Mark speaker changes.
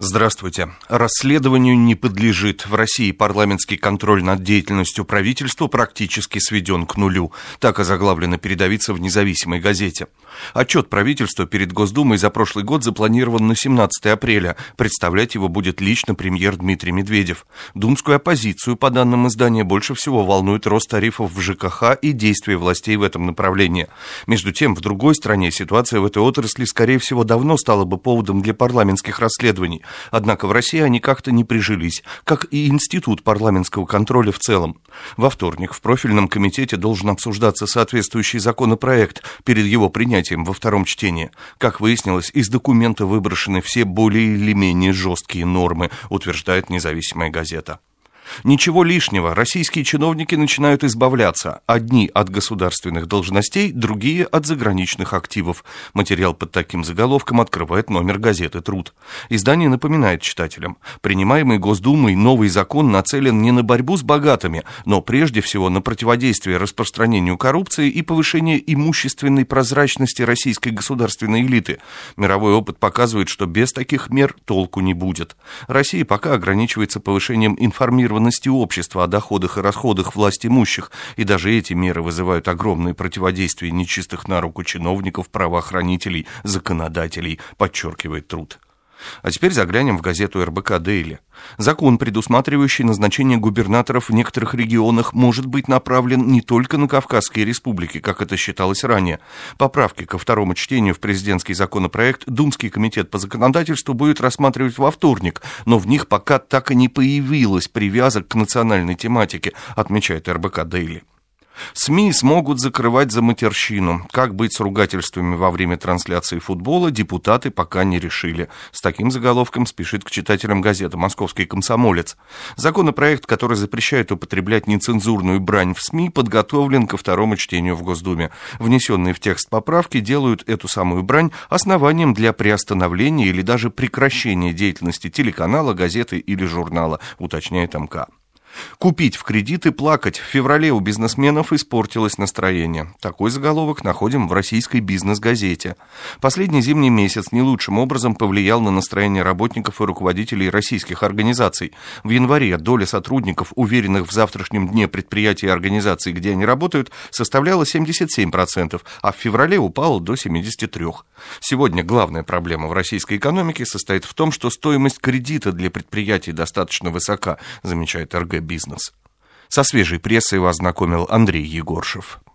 Speaker 1: Здравствуйте. Расследованию не подлежит. В России парламентский контроль над деятельностью правительства практически сведен к нулю. Так озаглавлено передовица в независимой газете. Отчет правительства перед Госдумой за прошлый год запланирован на 17 апреля. Представлять его будет лично премьер Дмитрий Медведев. Думскую оппозицию, по данным издания, больше всего волнует рост тарифов в ЖКХ и действия властей в этом направлении. Между тем, в другой стране ситуация в этой отрасли, скорее всего, давно стала бы поводом для парламентских расследований. Однако в России они как-то не прижились, как и Институт парламентского контроля в целом. Во вторник в профильном комитете должен обсуждаться соответствующий законопроект перед его принятием во втором чтении. Как выяснилось, из документа выброшены все более или менее жесткие нормы, утверждает независимая газета. Ничего лишнего, российские чиновники начинают избавляться. Одни от государственных должностей, другие от заграничных активов. Материал под таким заголовком открывает номер газеты «Труд». Издание напоминает читателям. Принимаемый Госдумой новый закон нацелен не на борьбу с богатыми, но прежде всего на противодействие распространению коррупции и повышение имущественной прозрачности российской государственной элиты. Мировой опыт показывает, что без таких мер толку не будет. Россия пока ограничивается повышением информированности информированности общества о доходах и расходах власть имущих, и даже эти меры вызывают огромное противодействие нечистых на руку чиновников, правоохранителей, законодателей, подчеркивает труд. А теперь заглянем в газету РБК «Дейли». Закон, предусматривающий назначение губернаторов в некоторых регионах, может быть направлен не только на Кавказские республики, как это считалось ранее. Поправки ко второму чтению в президентский законопроект Думский комитет по законодательству будет рассматривать во вторник, но в них пока так и не появилась привязок к национальной тематике, отмечает РБК «Дейли». СМИ смогут закрывать за матерщину. Как быть с ругательствами во время трансляции футбола, депутаты пока не решили. С таким заголовком спешит к читателям газеты «Московский комсомолец». Законопроект, который запрещает употреблять нецензурную брань в СМИ, подготовлен ко второму чтению в Госдуме. Внесенные в текст поправки делают эту самую брань основанием для приостановления или даже прекращения деятельности телеканала, газеты или журнала, уточняет МК. Купить в кредит и плакать. В феврале у бизнесменов испортилось настроение. Такой заголовок находим в российской бизнес-газете. Последний зимний месяц не лучшим образом повлиял на настроение работников и руководителей российских организаций. В январе доля сотрудников, уверенных в завтрашнем дне предприятий и организаций, где они работают, составляла 77%, а в феврале упала до 73%. Сегодня главная проблема в российской экономике состоит в том, что стоимость кредита для предприятий достаточно высока, замечает РГ бизнес. Со свежей прессой вас знакомил Андрей Егоршев.